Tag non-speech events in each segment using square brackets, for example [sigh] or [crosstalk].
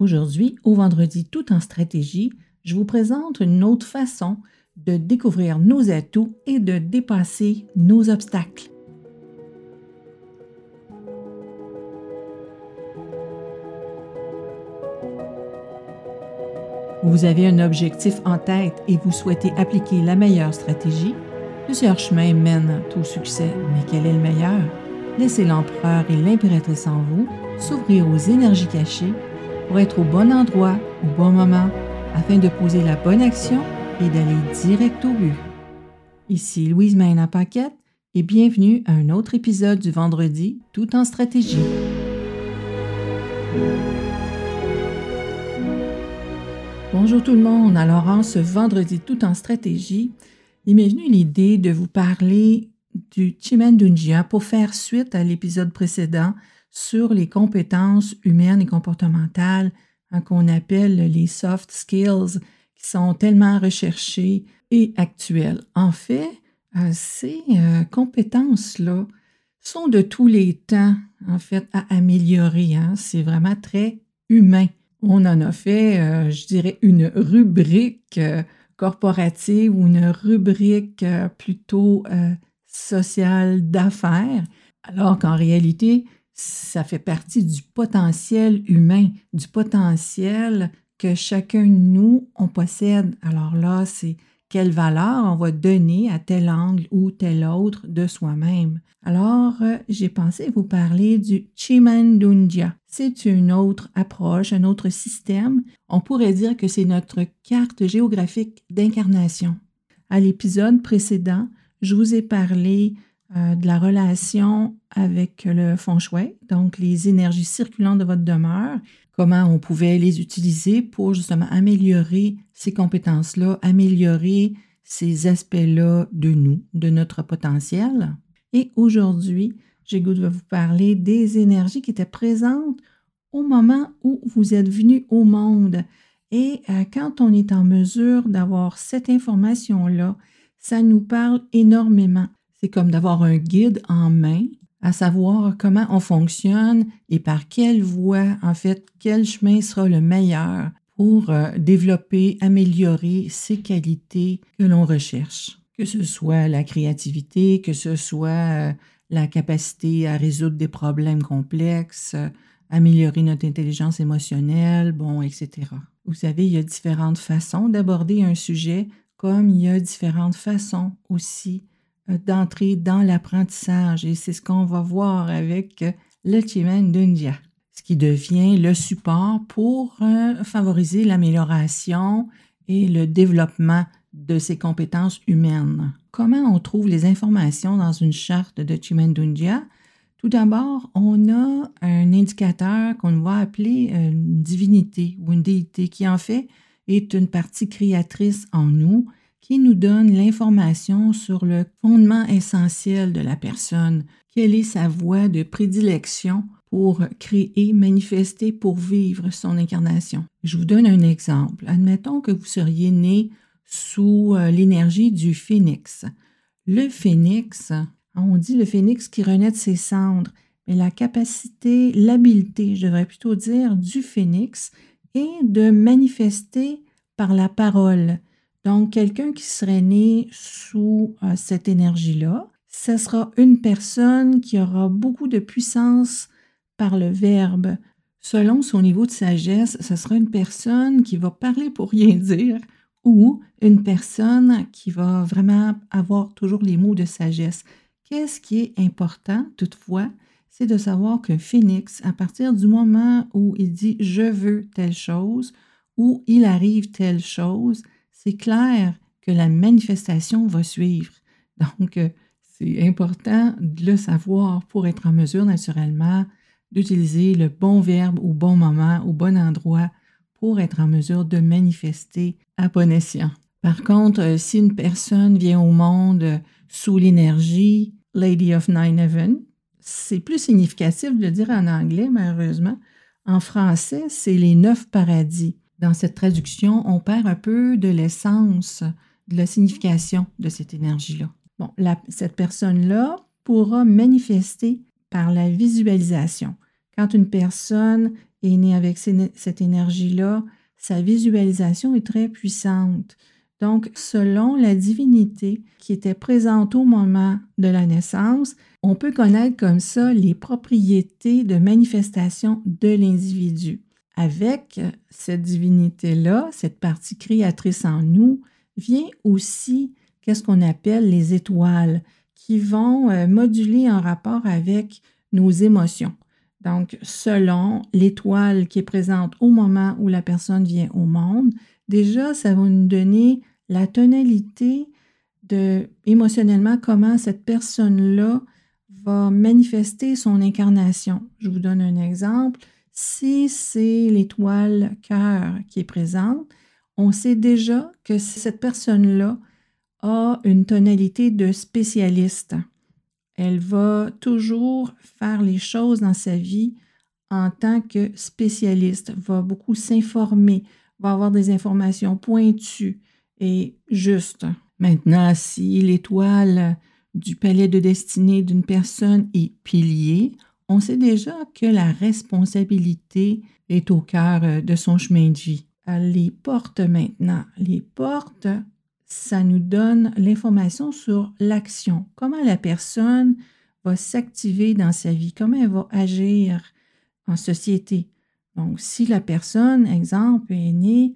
Aujourd'hui, au vendredi tout en stratégie, je vous présente une autre façon de découvrir nos atouts et de dépasser nos obstacles. Vous avez un objectif en tête et vous souhaitez appliquer la meilleure stratégie? Plusieurs chemins mènent au succès, mais quel est le meilleur? Laissez l'empereur et l'impératrice en vous s'ouvrir aux énergies cachées pour être au bon endroit au bon moment afin de poser la bonne action et d'aller direct au but. Ici Louise Maina Paquette et bienvenue à un autre épisode du vendredi tout en stratégie. Bonjour tout le monde. Alors, en ce vendredi tout en stratégie, il m'est venu l'idée de vous parler du Chimendunjia pour faire suite à l'épisode précédent sur les compétences humaines et comportementales hein, qu'on appelle les soft skills qui sont tellement recherchées et actuelles. En fait, euh, ces euh, compétences-là sont de tous les temps, en fait, à améliorer. Hein. C'est vraiment très humain on en a fait, euh, je dirais, une rubrique corporative ou une rubrique plutôt sociale d'affaires, alors qu'en réalité, ça fait partie du potentiel humain, du potentiel que chacun de nous, on possède. Alors là, c'est quelle valeur on va donner à tel angle ou tel autre de soi-même. Alors, euh, j'ai pensé vous parler du Chimandunja. C'est une autre approche, un autre système. On pourrait dire que c'est notre carte géographique d'incarnation. À l'épisode précédent, je vous ai parlé euh, de la relation avec le feng shui, donc les énergies circulantes de votre demeure, comment on pouvait les utiliser pour justement améliorer ces compétences-là, améliorer ces aspects-là de nous, de notre potentiel. Et aujourd'hui, j'ai goût de vous parler des énergies qui étaient présentes au moment où vous êtes venu au monde. Et euh, quand on est en mesure d'avoir cette information-là, ça nous parle énormément. C'est comme d'avoir un guide en main à savoir comment on fonctionne et par quelle voie, en fait, quel chemin sera le meilleur pour euh, développer, améliorer ces qualités que l'on recherche, que ce soit la créativité, que ce soit euh, la capacité à résoudre des problèmes complexes, améliorer notre intelligence émotionnelle, bon, etc. Vous savez, il y a différentes façons d'aborder un sujet, comme il y a différentes façons aussi euh, d'entrer dans l'apprentissage. Et c'est ce qu'on va voir avec euh, le Chimendunjia, ce qui devient le support pour euh, favoriser l'amélioration et le développement de ces compétences humaines. Comment on trouve les informations dans une charte de Chimendunjia? Tout d'abord, on a un indicateur qu'on va appeler une divinité ou une déité qui en fait est une partie créatrice en nous qui nous donne l'information sur le fondement essentiel de la personne, quelle est sa voie de prédilection pour créer, manifester, pour vivre son incarnation? Je vous donne un exemple. Admettons que vous seriez né sous euh, l'énergie du phénix. Le phénix, on dit le phénix qui renaît de ses cendres, mais la capacité, l'habileté, je devrais plutôt dire, du phénix est de manifester par la parole, donc, quelqu'un qui serait né sous euh, cette énergie-là, ce sera une personne qui aura beaucoup de puissance par le verbe. Selon son niveau de sagesse, ce sera une personne qui va parler pour rien [laughs] dire ou une personne qui va vraiment avoir toujours les mots de sagesse. Qu'est-ce qui est important toutefois, c'est de savoir que phénix, à partir du moment où il dit je veux telle chose ou il arrive telle chose, c'est clair que la manifestation va suivre. Donc, euh, c'est important de le savoir pour être en mesure naturellement d'utiliser le bon verbe au bon moment, au bon endroit, pour être en mesure de manifester à bon escient. Par contre, euh, si une personne vient au monde sous l'énergie Lady of Nine Heaven, c'est plus significatif de le dire en anglais, malheureusement. En français, c'est les neuf paradis dans cette traduction, on perd un peu de l'essence, de la signification de cette énergie-là. Bon, cette personne-là pourra manifester par la visualisation. Quand une personne est né avec cette énergie-là, sa visualisation est très puissante. Donc, selon la divinité qui était présente au moment de la naissance, on peut connaître comme ça les propriétés de manifestation de l'individu. Avec cette divinité-là, cette partie créatrice en nous, vient aussi qu'est-ce qu'on appelle les étoiles qui vont euh, moduler en rapport avec nos émotions. Donc, selon l'étoile qui est présente au moment où la personne vient au monde, déjà, ça va nous donner la tonalité de émotionnellement comment cette personne-là va manifester son incarnation. Je vous donne un exemple. Si c'est l'étoile cœur qui est présente, on sait déjà que cette personne-là a une tonalité de spécialiste. Elle va toujours faire les choses dans sa vie en tant que spécialiste, va beaucoup s'informer, va avoir des informations pointues et justes. Maintenant, si l'étoile du palais de destinée d'une personne est pilier, on sait déjà que la responsabilité est au cœur de son chemin de vie. Les portes maintenant. Les portes ça nous donne l'information sur l'action, comment la personne va s'activer dans sa vie, comment elle va agir en société? Donc, si la personne, exemple, est née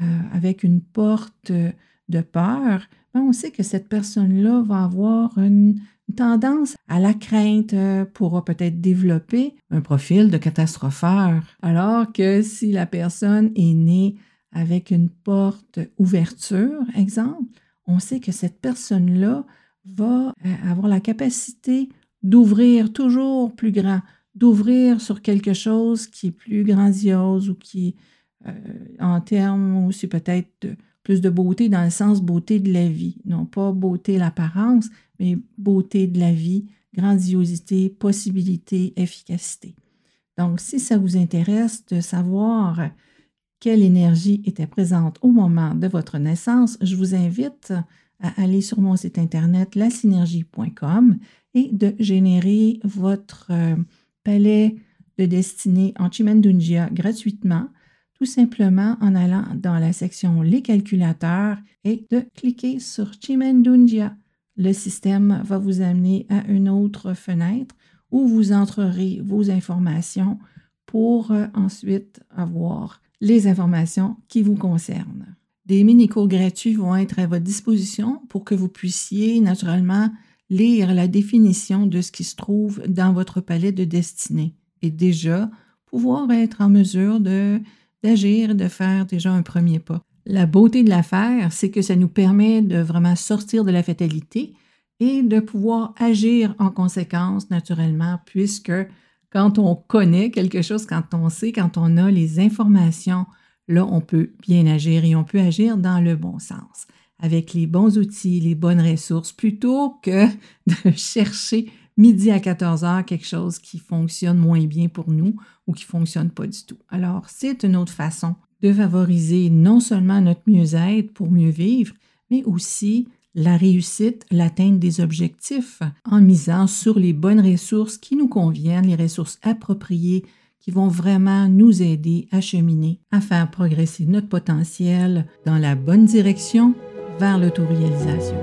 euh, avec une porte de peur, ben, on sait que cette personne-là va avoir une tendance à la crainte, euh, pourra peut-être développer un profil de catastropheur. Alors que si la personne est née avec une porte ouverture, exemple, on sait que cette personne-là va euh, avoir la capacité d'ouvrir toujours plus grand, d'ouvrir sur quelque chose qui est plus grandiose ou qui, euh, en termes aussi peut-être plus de beauté dans le sens beauté de la vie, non pas beauté l'apparence, mais beauté de la vie, grandiosité, possibilité, efficacité. Donc, si ça vous intéresse de savoir quelle énergie était présente au moment de votre naissance, je vous invite à aller sur mon site internet lasynergie.com et de générer votre euh, palais de destinée en Chimendungia gratuitement, tout simplement en allant dans la section Les calculateurs et de cliquer sur Chimendungia. Le système va vous amener à une autre fenêtre où vous entrerez vos informations pour euh, ensuite avoir les informations qui vous concernent. Des mini-cours gratuits vont être à votre disposition pour que vous puissiez naturellement lire la définition de ce qui se trouve dans votre palais de destinée et déjà pouvoir être en mesure de d'agir, de faire déjà un premier pas. La beauté de l'affaire, c'est que ça nous permet de vraiment sortir de la fatalité et de pouvoir agir en conséquence naturellement, puisque quand on connaît quelque chose, quand on sait, quand on a les informations, là, on peut bien agir et on peut agir dans le bon sens, avec les bons outils, les bonnes ressources, plutôt que de [laughs] chercher midi à 14 heures quelque chose qui fonctionne moins bien pour nous ou qui fonctionne pas du tout. Alors, c'est une autre façon de favoriser non seulement notre mieux-être pour mieux vivre, mais aussi la réussite, l'atteinte des objectifs en misant sur les bonnes ressources qui nous conviennent, les ressources appropriées qui vont vraiment nous aider à cheminer, à faire progresser notre potentiel dans la bonne direction vers l'autoréalisation.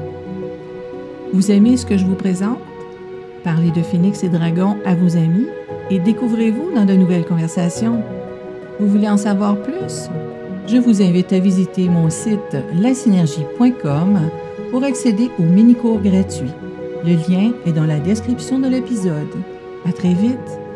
Vous aimez ce que je vous présente? Parlez de Phoenix et Dragon à vos amis et découvrez-vous dans de nouvelles conversations. Vous voulez en savoir plus? Je vous invite à visiter mon site lasynergie.com pour accéder au mini-cours gratuit. Le lien est dans la description de l'épisode. À très vite!